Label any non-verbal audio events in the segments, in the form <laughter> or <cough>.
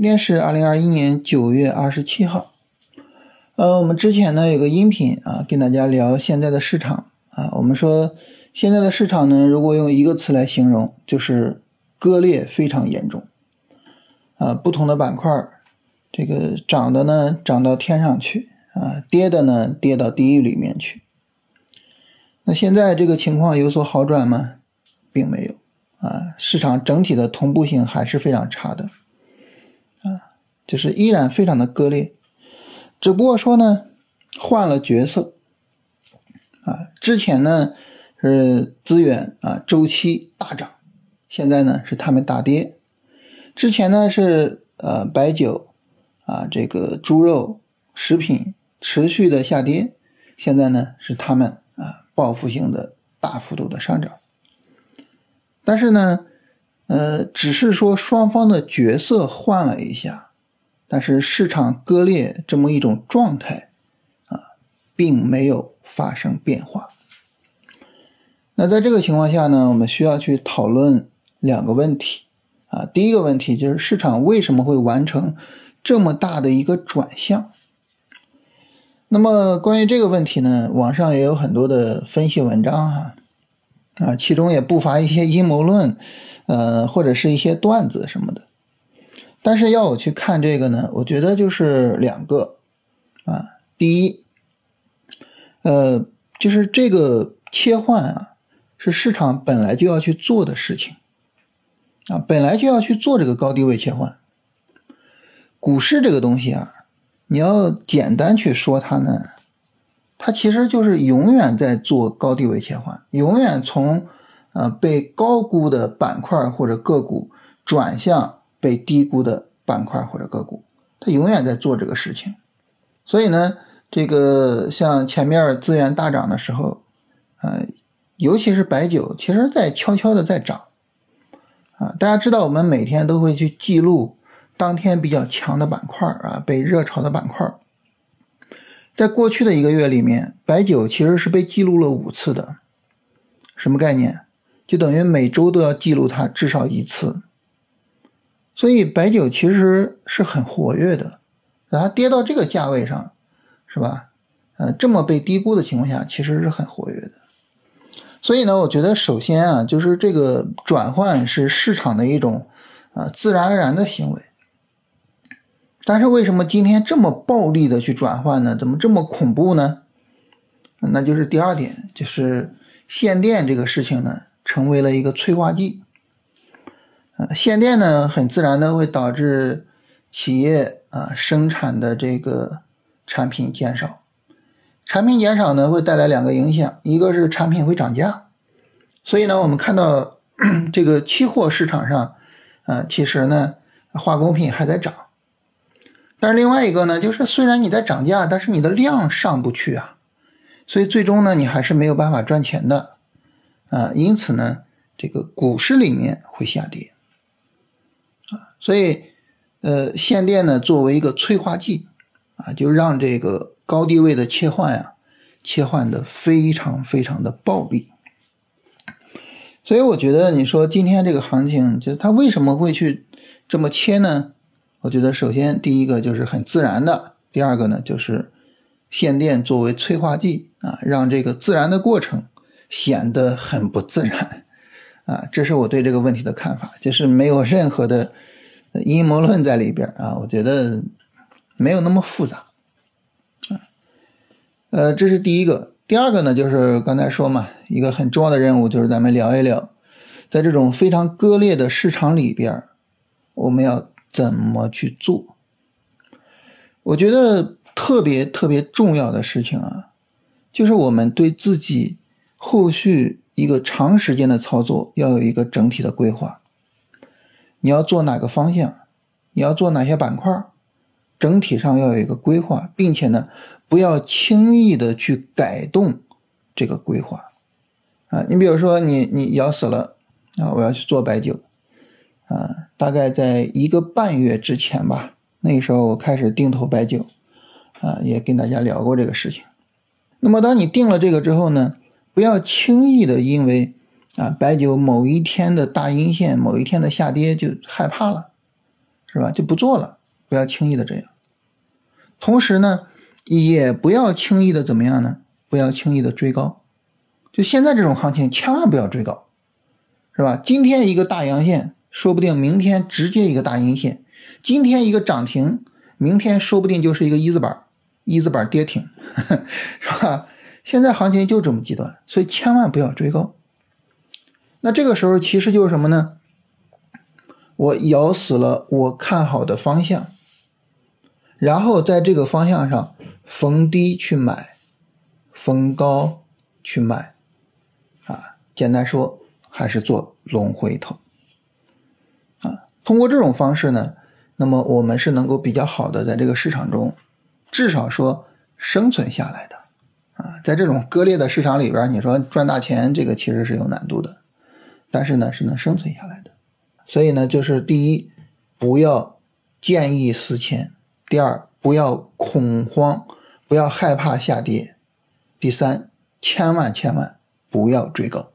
今天是二零二一年九月二十七号。呃，我们之前呢有个音频啊，跟大家聊现在的市场啊。我们说现在的市场呢，如果用一个词来形容，就是割裂非常严重啊。不同的板块，这个涨的呢涨到天上去啊，跌的呢跌到地狱里面去。那现在这个情况有所好转吗？并没有啊，市场整体的同步性还是非常差的。就是依然非常的割裂，只不过说呢，换了角色，啊，之前呢是资源啊周期大涨，现在呢是他们大跌，之前呢是呃白酒啊这个猪肉食品持续的下跌，现在呢是他们啊报复性的大幅度的上涨，但是呢。呃，只是说双方的角色换了一下，但是市场割裂这么一种状态啊，并没有发生变化。那在这个情况下呢，我们需要去讨论两个问题啊。第一个问题就是市场为什么会完成这么大的一个转向？那么关于这个问题呢，网上也有很多的分析文章哈，啊，其中也不乏一些阴谋论。呃，或者是一些段子什么的，但是要我去看这个呢，我觉得就是两个啊。第一，呃，就是这个切换啊，是市场本来就要去做的事情啊，本来就要去做这个高低位切换。股市这个东西啊，你要简单去说它呢，它其实就是永远在做高低位切换，永远从。啊，被高估的板块或者个股转向被低估的板块或者个股，它永远在做这个事情。所以呢，这个像前面资源大涨的时候，啊，尤其是白酒，其实在悄悄的在涨。啊，大家知道我们每天都会去记录当天比较强的板块啊，被热炒的板块。在过去的一个月里面，白酒其实是被记录了五次的，什么概念？就等于每周都要记录它至少一次，所以白酒其实是很活跃的。它跌到这个价位上，是吧？呃，这么被低估的情况下，其实是很活跃的。所以呢，我觉得首先啊，就是这个转换是市场的一种啊自然而然的行为。但是为什么今天这么暴力的去转换呢？怎么这么恐怖呢？那就是第二点，就是限电这个事情呢。成为了一个催化剂，限电呢，很自然的会导致企业啊生产的这个产品减少，产品减少呢会带来两个影响，一个是产品会涨价，所以呢，我们看到 <clears throat> 这个期货市场上，啊，其实呢化工品还在涨，但是另外一个呢，就是虽然你在涨价，但是你的量上不去啊，所以最终呢，你还是没有办法赚钱的。啊，因此呢，这个股市里面会下跌，所以，呃，限电呢作为一个催化剂，啊，就让这个高低位的切换呀，切换的非常非常的暴力。所以我觉得你说今天这个行情，就它为什么会去这么切呢？我觉得首先第一个就是很自然的，第二个呢就是限电作为催化剂啊，让这个自然的过程。显得很不自然，<laughs> 啊，这是我对这个问题的看法，就是没有任何的阴谋论在里边啊，我觉得没有那么复杂，呃，这是第一个，第二个呢，就是刚才说嘛，一个很重要的任务就是咱们聊一聊，在这种非常割裂的市场里边，我们要怎么去做？我觉得特别特别重要的事情啊，就是我们对自己。后续一个长时间的操作要有一个整体的规划，你要做哪个方向，你要做哪些板块，整体上要有一个规划，并且呢，不要轻易的去改动这个规划啊。你比如说，你你咬死了啊，我要去做白酒啊，大概在一个半月之前吧，那时候我开始定投白酒啊，也跟大家聊过这个事情。那么当你定了这个之后呢？不要轻易的因为啊白酒某一天的大阴线、某一天的下跌就害怕了，是吧？就不做了，不要轻易的这样。同时呢，也不要轻易的怎么样呢？不要轻易的追高。就现在这种行情，千万不要追高，是吧？今天一个大阳线，说不定明天直接一个大阴线；今天一个涨停，明天说不定就是一个一字板，一字板跌停，<laughs> 是吧？现在行情就这么极端，所以千万不要追高。那这个时候其实就是什么呢？我咬死了我看好的方向，然后在这个方向上逢低去买，逢高去卖，啊，简单说还是做龙回头，啊，通过这种方式呢，那么我们是能够比较好的在这个市场中，至少说生存下来的，啊，在这种割裂的市场里边，你说赚大钱，这个其实是有难度的。但是呢，是能生存下来的，所以呢，就是第一，不要见异思迁；第二，不要恐慌，不要害怕下跌；第三，千万千万不要追高。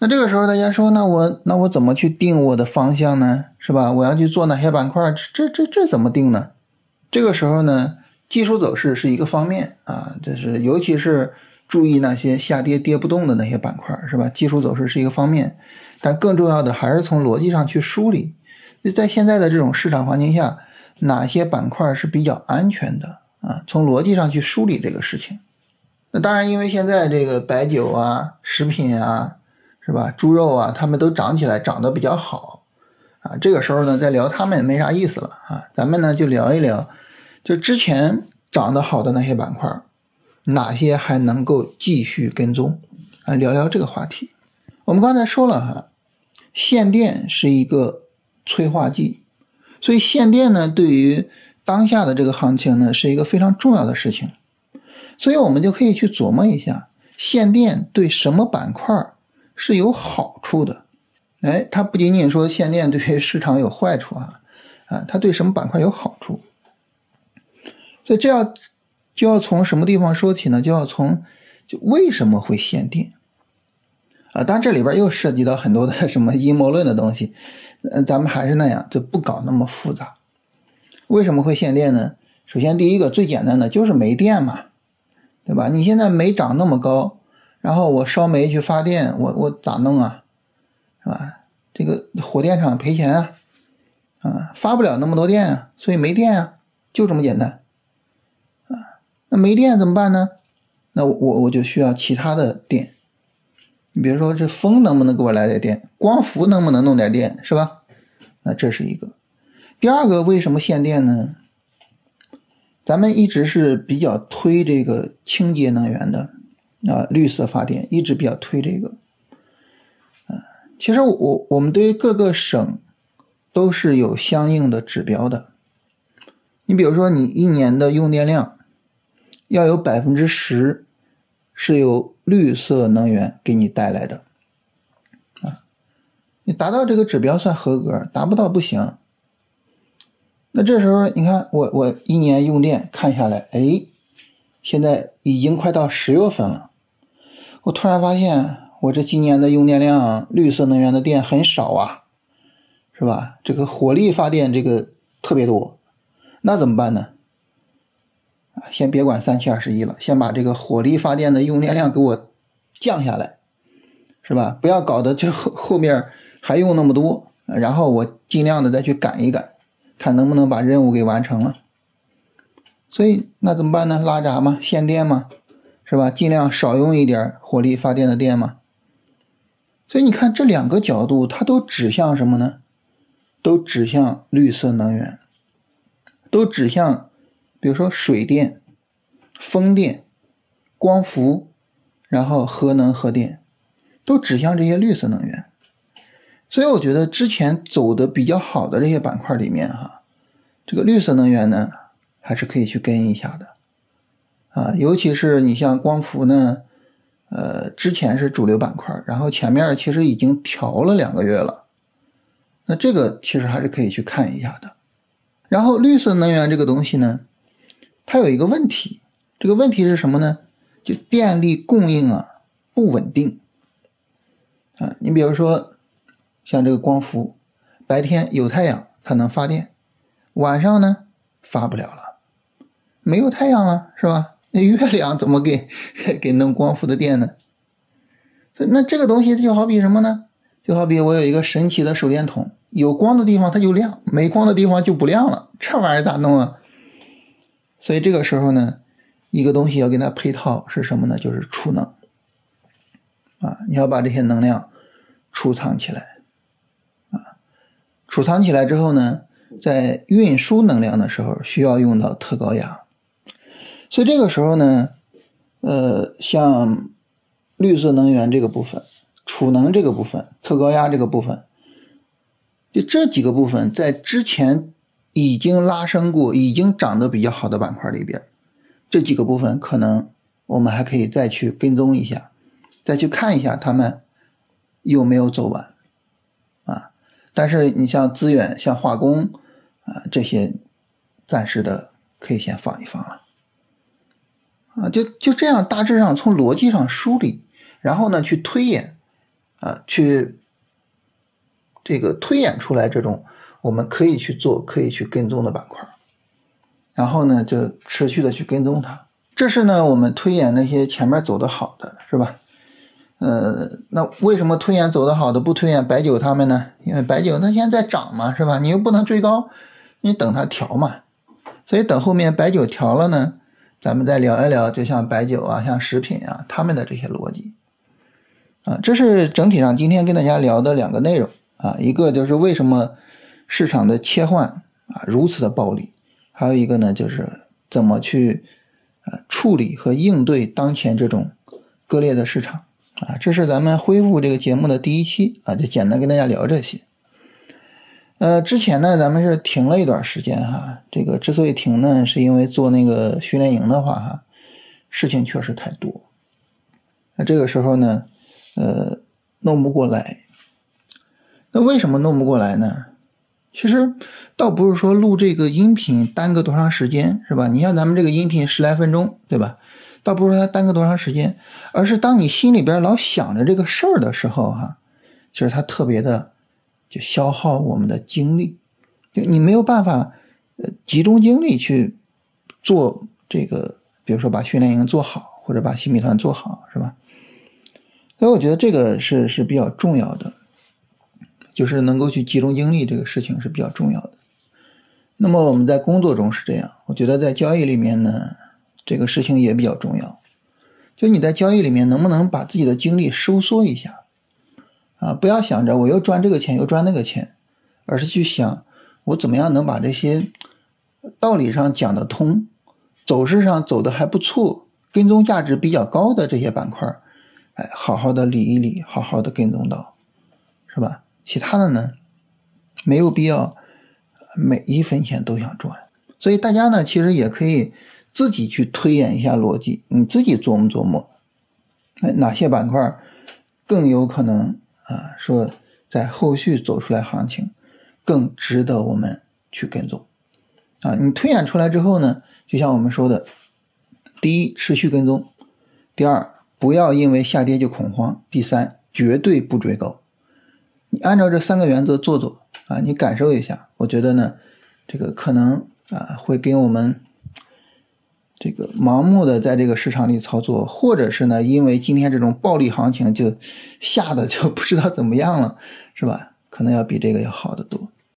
那这个时候，大家说，那我那我怎么去定我的方向呢？是吧？我要去做哪些板块？这这这怎么定呢？这个时候呢，技术走势是一个方面啊，这是尤其是。注意那些下跌跌不动的那些板块，是吧？技术走势是一个方面，但更重要的还是从逻辑上去梳理。在现在的这种市场环境下，哪些板块是比较安全的啊？从逻辑上去梳理这个事情。那当然，因为现在这个白酒啊、食品啊，是吧？猪肉啊，他们都涨起来，涨得比较好啊。这个时候呢，再聊他们也没啥意思了啊。咱们呢就聊一聊，就之前涨得好的那些板块。哪些还能够继续跟踪？啊，聊聊这个话题。我们刚才说了哈，限电是一个催化剂，所以限电呢，对于当下的这个行情呢，是一个非常重要的事情。所以我们就可以去琢磨一下，限电对什么板块是有好处的？哎，它不仅仅说限电对于市场有坏处啊，啊，它对什么板块有好处？所以这要。就要从什么地方说起呢？就要从就为什么会限电啊？当然这里边又涉及到很多的什么阴谋论的东西，嗯，咱们还是那样，就不搞那么复杂。为什么会限电呢？首先第一个最简单的就是没电嘛，对吧？你现在煤涨那么高，然后我烧煤去发电，我我咋弄啊？是吧？这个火电厂赔钱啊，啊，发不了那么多电啊，所以没电啊，就这么简单。那没电怎么办呢？那我我就需要其他的电。你比如说这风能不能给我来点电？光伏能不能弄点电？是吧？那这是一个。第二个为什么限电呢？咱们一直是比较推这个清洁能源的啊，绿色发电一直比较推这个。啊，其实我我们对于各个省都是有相应的指标的。你比如说你一年的用电量。要有百分之十是由绿色能源给你带来的，啊，你达到这个指标算合格，达不到不行。那这时候你看我我一年用电看下来，哎，现在已经快到十月份了，我突然发现我这今年的用电量绿色能源的电很少啊，是吧？这个火力发电这个特别多，那怎么办呢？先别管三七二十一了，先把这个火力发电的用电量给我降下来，是吧？不要搞得这后后面还用那么多，然后我尽量的再去赶一赶，看能不能把任务给完成了。所以那怎么办呢？拉闸嘛，限电嘛，是吧？尽量少用一点火力发电的电嘛。所以你看这两个角度，它都指向什么呢？都指向绿色能源，都指向。比如说水电、风电、光伏，然后核能、核电，都指向这些绿色能源。所以我觉得之前走的比较好的这些板块里面，哈，这个绿色能源呢，还是可以去跟一下的，啊，尤其是你像光伏呢，呃，之前是主流板块，然后前面其实已经调了两个月了，那这个其实还是可以去看一下的。然后绿色能源这个东西呢？它有一个问题，这个问题是什么呢？就电力供应啊不稳定啊。你比如说像这个光伏，白天有太阳它能发电，晚上呢发不了了，没有太阳了，是吧？那月亮怎么给给弄光伏的电呢？那这个东西就好比什么呢？就好比我有一个神奇的手电筒，有光的地方它就亮，没光的地方就不亮了，这玩意儿咋弄啊？所以这个时候呢，一个东西要跟它配套是什么呢？就是储能啊，你要把这些能量储藏起来啊，储藏起来之后呢，在运输能量的时候需要用到特高压。所以这个时候呢，呃，像绿色能源这个部分、储能这个部分、特高压这个部分，就这几个部分，在之前已经拉升过、已经涨得比较好的板块里边，这几个部分可能我们还可以再去跟踪一下，再去看一下他们有没有走完啊。但是你像资源、像化工啊这些，暂时的可以先放一放了。啊，就就这样，大致上从逻辑上梳理，然后呢去推演，啊，去这个推演出来这种我们可以去做、可以去跟踪的板块，然后呢就持续的去跟踪它。这是呢我们推演那些前面走的好的，是吧？呃，那为什么推演走的好的不推演白酒他们呢？因为白酒它现在涨嘛，是吧？你又不能追高，你等它调嘛，所以等后面白酒调了呢。咱们再聊一聊，就像白酒啊，像食品啊，他们的这些逻辑啊，这是整体上今天跟大家聊的两个内容啊，一个就是为什么市场的切换啊如此的暴力，还有一个呢就是怎么去啊处理和应对当前这种割裂的市场啊，这是咱们恢复这个节目的第一期啊，就简单跟大家聊这些。呃，之前呢，咱们是停了一段时间哈。这个之所以停呢，是因为做那个训练营的话哈，事情确实太多。那这个时候呢，呃，弄不过来。那为什么弄不过来呢？其实倒不是说录这个音频耽搁多长时间，是吧？你像咱们这个音频十来分钟，对吧？倒不是说它耽搁多长时间，而是当你心里边老想着这个事儿的时候哈，其实它特别的。就消耗我们的精力，就你没有办法，呃，集中精力去做这个，比如说把训练营做好，或者把新米团做好，是吧？所以我觉得这个是是比较重要的，就是能够去集中精力，这个事情是比较重要的。那么我们在工作中是这样，我觉得在交易里面呢，这个事情也比较重要。就你在交易里面能不能把自己的精力收缩一下？啊，不要想着我又赚这个钱又赚那个钱，而是去想我怎么样能把这些道理上讲得通，走势上走的还不错，跟踪价值比较高的这些板块，哎，好好的理一理，好好的跟踪到，是吧？其他的呢，没有必要每一分钱都想赚。所以大家呢，其实也可以自己去推演一下逻辑，你自己琢磨琢磨，哎，哪些板块更有可能？啊，说在后续走出来行情，更值得我们去跟踪。啊，你推演出来之后呢，就像我们说的，第一，持续跟踪；第二，不要因为下跌就恐慌；第三，绝对不追高。你按照这三个原则做做啊，你感受一下，我觉得呢，这个可能啊，会给我们。这个盲目的在这个市场里操作，或者是呢，因为今天这种暴力行情就吓得就不知道怎么样了，是吧？可能要比这个要好得多。